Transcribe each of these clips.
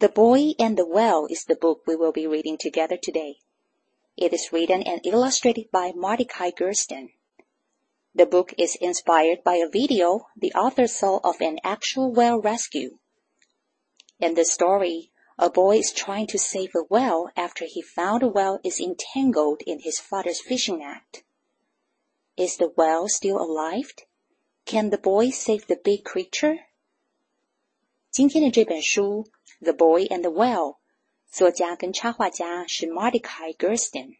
the Boy and the Whale is the book we will be reading together today. It is written and illustrated by Mordicai Gerstein. The book is inspired by a video the author saw of an actual whale rescue. In the story, a boy is trying to save a whale after he found the whale is entangled in his father's fishing net. Is the whale still alive? Can the boy save the big creature? 今天的这本书 The Boy and the Well》，作家跟插画家是 Mordecai Gersten。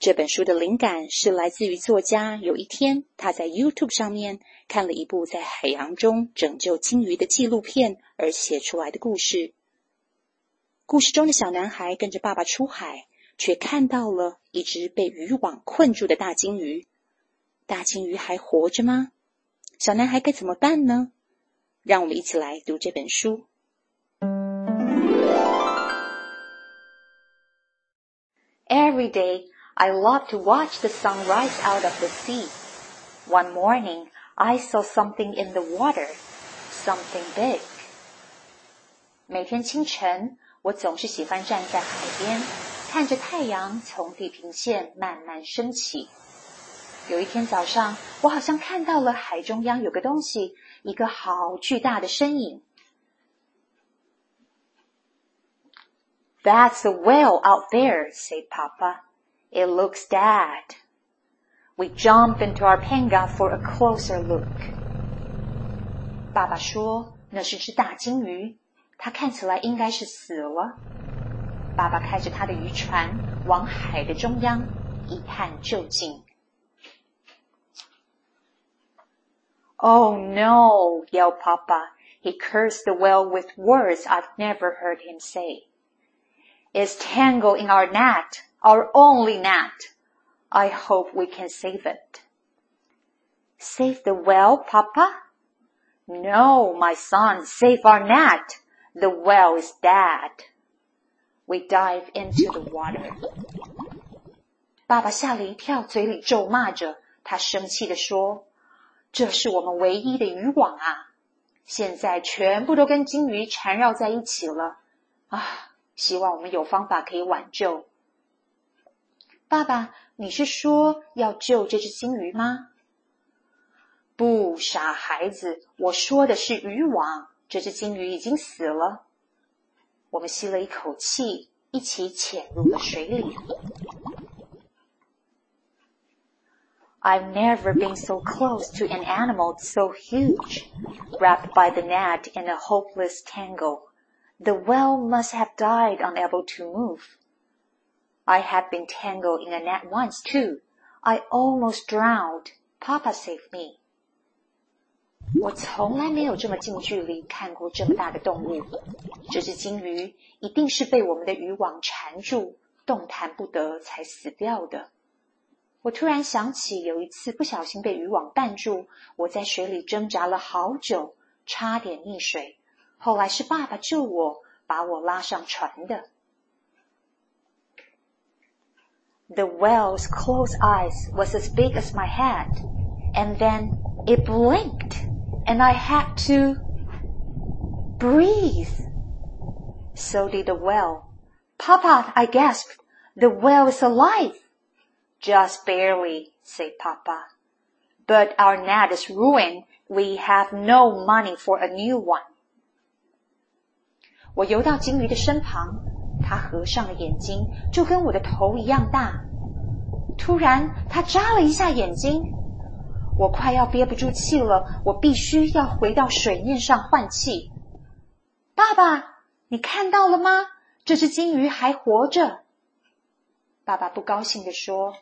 这本书的灵感是来自于作家有一天他在 YouTube 上面看了一部在海洋中拯救鲸鱼的纪录片而写出来的故事。故事中的小男孩跟着爸爸出海，却看到了一只被渔网困住的大鲸鱼。大鲸鱼还活着吗？小男孩该怎么办呢？让我们一起来读这本书。Every day, I love to watch the sun rise out of the sea. One morning, I saw something in the water, something big. 每天清晨，我总是喜欢站在海边，看着太阳从地平线慢慢升起。有一天早上，我好像看到了海中央有个东西，一个好巨大的身影。 That's a whale out there, said Papa. It looks dead. We jump into our panga for a closer look. 爸爸说那是只大鲸鱼，它看起来应该是死了。爸爸开着他的渔船往海的中央一探究竟。Oh no, yelled Papa. He cursed the whale with words I've never heard him say. It's tangled in our net, our only net. I hope we can save it. Save the whale, Papa? No, my son, save our net. The whale is dead. We dive into the water. 爸爸吓了一跳，嘴里咒骂着，他生气地说。这是我们唯一的渔网啊！现在全部都跟鲸鱼缠绕在一起了啊！ 希望我们有方法可以挽救。爸爸，你是说要救这只鲸鱼吗？不，傻孩子，我说的是渔网。这只鲸鱼已经死了。我们吸了一口气，一起潜入了水里。I've never been so close to an animal so huge, wrapped by the net in a hopeless tangle. The whale must have died unable to move. I have been tangled in a net once too. I almost drowned. Papa saved me. 我从来没有这么近距离看过这么大的动物。这只鲸鱼一定是被我们的渔网缠住，动弹不得才死掉的。我突然想起有一次不小心被渔网绊住，我在水里挣扎了好久，差点溺水。后来是爸爸救我，把我拉上船的。The whale's closed eyes was as big as my head, and then it blinked, and I had to breathe. So did the whale. Papa, I gasped, the whale is alive. Just barely, said Papa. But our net is ruined. We have no money for a new one. 我游到鲸鱼的身旁，它合上了眼睛，就跟我的头一样大。突然，它眨了一下眼睛，我快要憋不住气了，我必须要回到水面上换气。爸爸，你看到了吗？这只鲸鱼还活着。爸爸不高兴地说。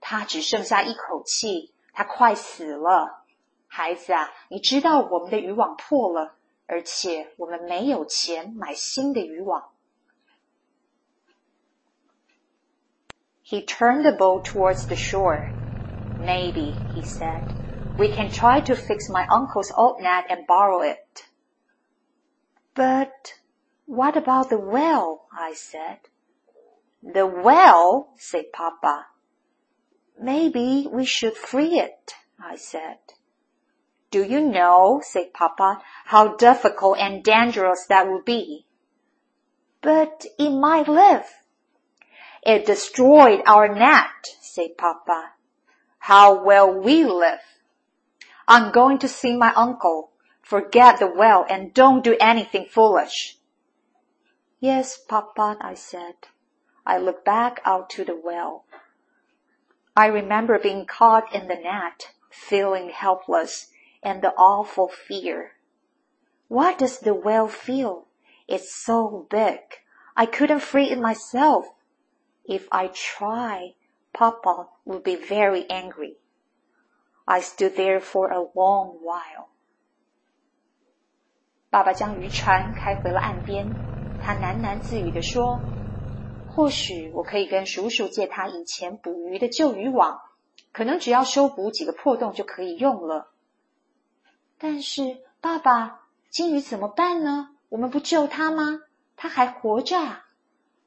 它只剩下一口气，它快死了。孩子啊，你知道我们的渔网破了，而且我们没有钱买新的渔网。He turned the boat towards the shore. Maybe, he said, we can try to fix my uncle's old net and borrow it. But what about the well? I said. The well, said Papa. Maybe we should free it, I said. Do you know, said Papa, how difficult and dangerous that would be? But it might live. It destroyed our net, said Papa. How will we live? I'm going to see my uncle. Forget the well and don't do anything foolish. Yes, Papa, I said. I looked back out to the well. I remember being caught in the net, feeling helpless and the awful fear. What does the well feel? It's so big. I couldn't free it myself. If I try, Papa would be very angry. I stood there for a long while. 爸爸将渔船开回了岸边，他喃喃自语地说：“或许我可以跟叔叔借他以前捕鱼的旧渔网，可能只要修补几个破洞就可以用了。” 但是，爸爸，金鱼怎么办呢？我们不救它吗？它还活着啊！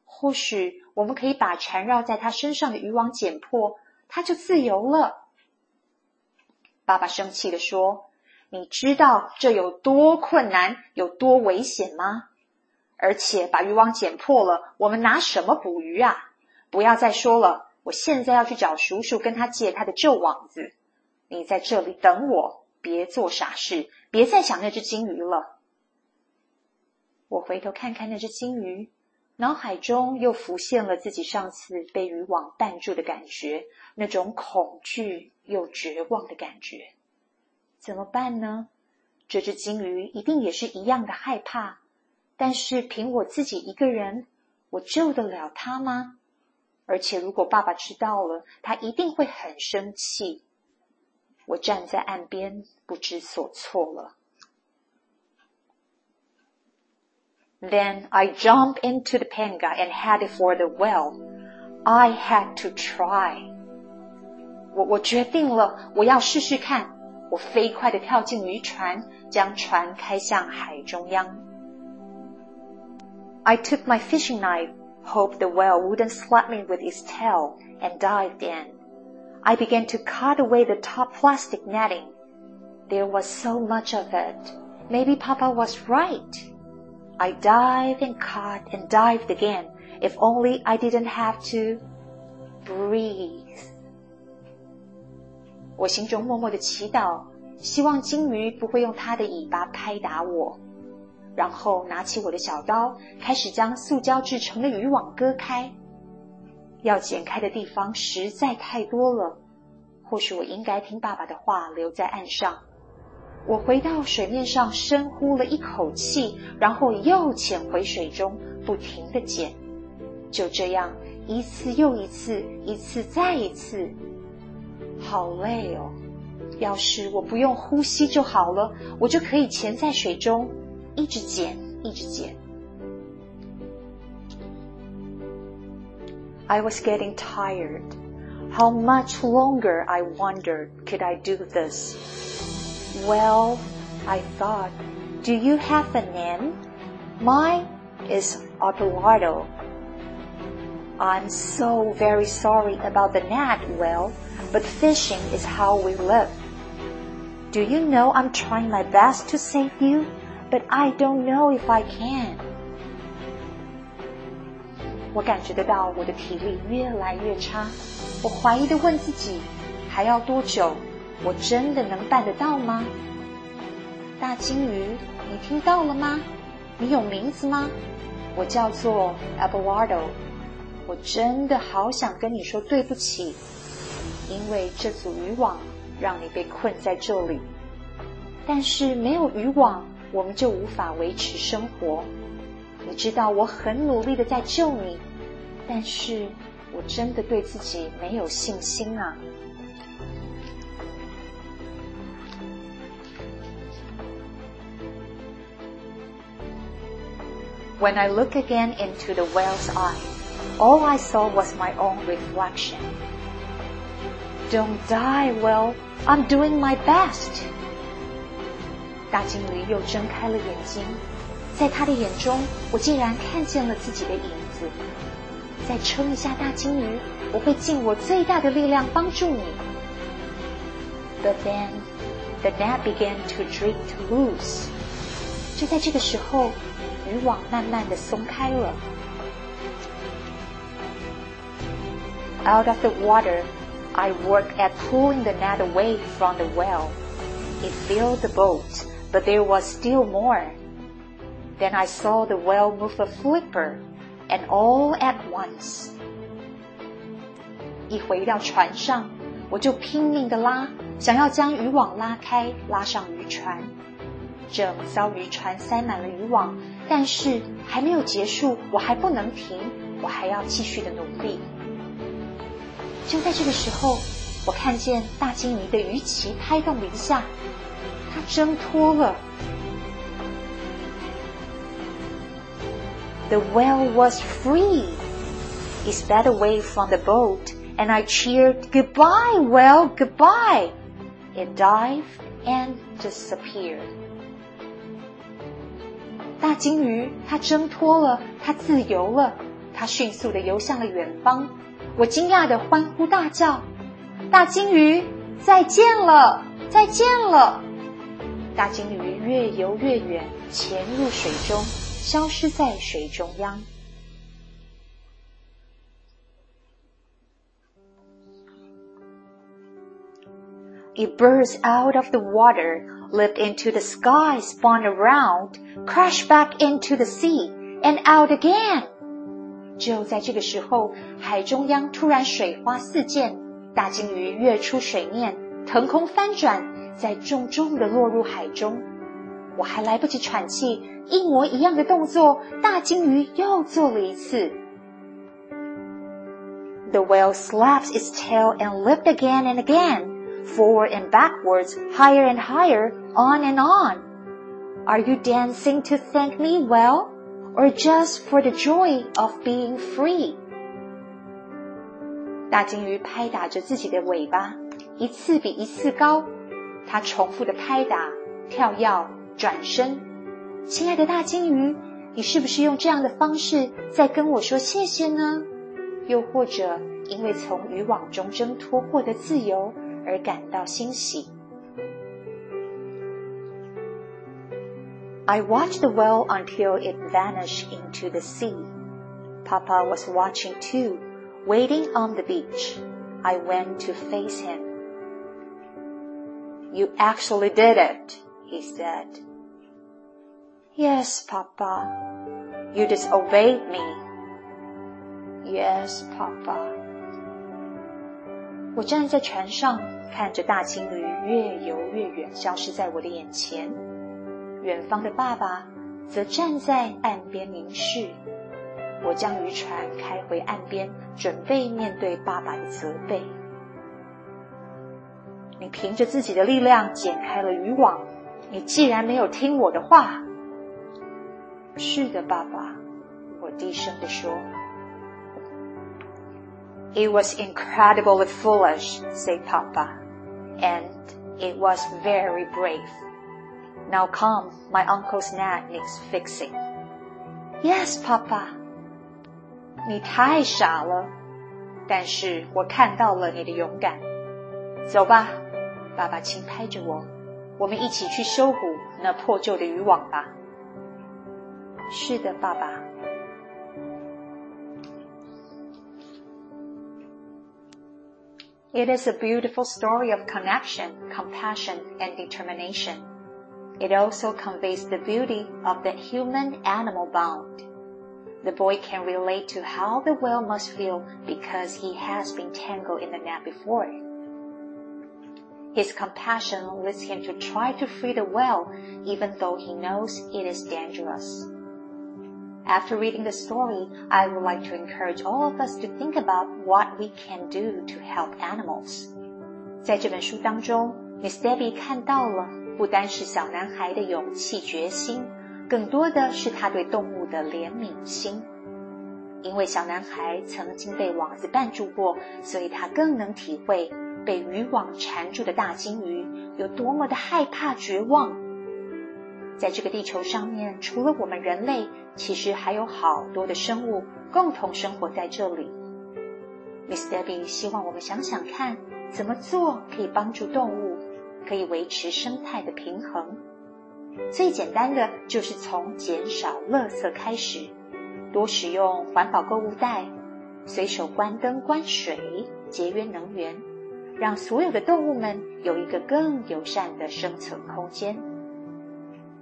或许我们可以把缠绕在它身上的渔网剪破，它就自由了。爸爸生气地说：“你知道这有多困难，有多危险吗？而且把渔网剪破了，我们拿什么捕鱼啊？不要再说了，我现在要去找叔叔，跟他借他的旧网子。你在这里等我，别做傻事，别再想那只金鱼了。”我回头看看那只金鱼，脑海中又浮现了自己上次被渔网绊住的感觉，那种恐惧。又绝望的感觉，怎么办呢？这只金鱼一定也是一样的害怕，但是凭我自己一个人，我救得了它吗？而且如果爸爸知道了，他一定会很生气。我站在岸边不知所措了。Then I jump into the panga and headed for the well. I had to try. 我我决定了，我要试试看。我飞快地跳进渔船，将船开向海中央。I took my fishing knife, hoped the whale wouldn't slap me with its tail, and dived in. I began to cut away the top plastic netting. There was so much of it. Maybe Papa was right. I dived and cut and dived again. If only I didn't have to breathe. 我心中默默的祈祷，希望金鱼不会用它的尾巴拍打我。然后拿起我的小刀，开始将塑胶制成的渔网割开。 要剪开的地方实在太多了，或许我应该听爸爸的话，留在岸上。我回到水面上，深呼了一口气，然后又潜回水中，不停的剪。就这样，一次又一次，一次再一次。好累哦！要是我不用呼吸就好了，我就可以潜在水中，一直剪，一直剪。I was getting tired. How much longer, I wondered, could I do this? Well, I thought, do you have a name? Mine is Abelardo. I'm so very sorry about the net, Well but fishing is how we live. Do you know I'm trying my best to save you, but I don't know if I can. 我感觉得到我的体力越来越差，我怀疑的问自己，还要多久？我真的能办得到吗？大金鱼，你听到了吗？你有名字吗？我叫做 Abelardo。我真的好想跟你说对不起。因为这组渔网让你被困在这里，但是没有渔网，我们就无法维持生活。你知道我很努力的在救你，但是我真的对自己没有信心啊。When I look again into the whale's eye, all I saw was my own reflection. Don't die, Well, I'm doing my best. 大金鱼又睁开了眼睛， 在他的眼中，我竟然看见了自己的影子。再撑一下，大金鱼，我会尽我最大的力量帮助你。But then the net began to drift loose. 就在这个时候，渔网慢慢的松开了。Out of the water, I worked at pulling the net away from the well. It filled the boat, but there was still more. Then I saw the well move a flipper, and all at once. 一回到船上，我就拼命的拉，想要将渔网拉开，拉上渔船。整艘渔船塞满了渔网，但是还没有结束，我还不能停，我还要继续的努力。就在这个时候，我看见大金鱼的鱼鳍拍动了一下，它挣脱了。The whale was free. It sped away from the boat, and I cheered, Goodbye, whale, goodbye. It dived and disappeared. 大金鱼它挣脱了，它自由了，它迅速的游向了远方。我惊讶的欢呼大叫：“大金鱼，再见了，再见了！”大金鱼越游越远，潜入水中， 消失在水中央。It burst out of the water, leaped into the sky, spun around, crash back into the sea, and out again. 就在这个时候，海中央突然水花四溅，大鲸鱼跃出水面，腾空翻转，再重重的落入海中。我还来不及喘气，一模一样的动作，大金鱼又做了一次。The whale slaps its tail and leaped again and again, forward and backwards, higher and higher, on and on. Are you dancing to thank me, whale? or just for the joy of being free？大金鱼拍打着自己的尾巴，一次比一次高。它重复的拍打、跳跃、 转身。亲爱的大金鱼，你是不是用这样的方式在跟我说谢谢呢？又或者因为从渔网中挣脱获得自由而感到欣喜？I watched the whale until it vanished into the sea. Papa was watching too, waiting on the beach. I went to face him. You actually did it, He said. Yes, Papa. You disobeyed me. Yes, Papa. 我站在船上，看着大鲸鱼越游越远，消失在我的眼前。远方的爸爸则站在岸边凝视。我将渔船开回岸边，准备面对爸爸的责备。你凭着自己的力量剪开了渔网，你既然没有听我的话，是的，爸爸，我低声地说。It was incredibly foolish, said Papa, and it was very brave. Now come, my uncle's net needs fixing. Yes, Papa. 你太傻了，但是我看到了你的勇敢。走吧，爸爸轻拍着我， 我们一起去修补那破旧的渔网吧。是的，爸爸。It is a beautiful story of connection, compassion, and determination. It also conveys the beauty of the human-animal bond. The boy can relate to how the whale must feel because he has been tangled in the net before. His compassion leads him to try to free the whale even though he knows it is dangerous. After reading the story, I would like to encourage all of us to think about what we can do to help animals. 在这本书当中，Miss Debbie 看到了不单是小男孩的勇气决心，更多的是他对动物的怜悯心。 因为小男孩曾经被网子绊住过，所以他更能体会 被渔网缠住的大金鱼有多么的害怕、绝望。在这个地球上面，除了我们人类，其实还有好多的生物共同生活在这里。Miss Debbie 希望我们想想看，怎么做可以帮助动物，可以维持生态的平衡。最简单的就是从减少垃圾开始。多使用环保购物袋，随手关灯关水，节约能源，让所有的动物们有一个更友善的生存空间。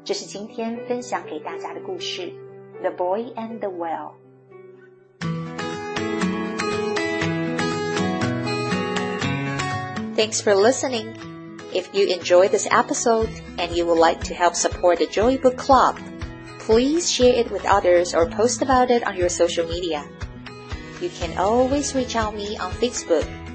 这是今天分享给大家的故事，《The Boy and the Whale》。Thanks for listening. If you enjoy this episode and you would like to help support the Joy Book Club, please share it with others or post about it on your social media. You can always reach out me on Facebook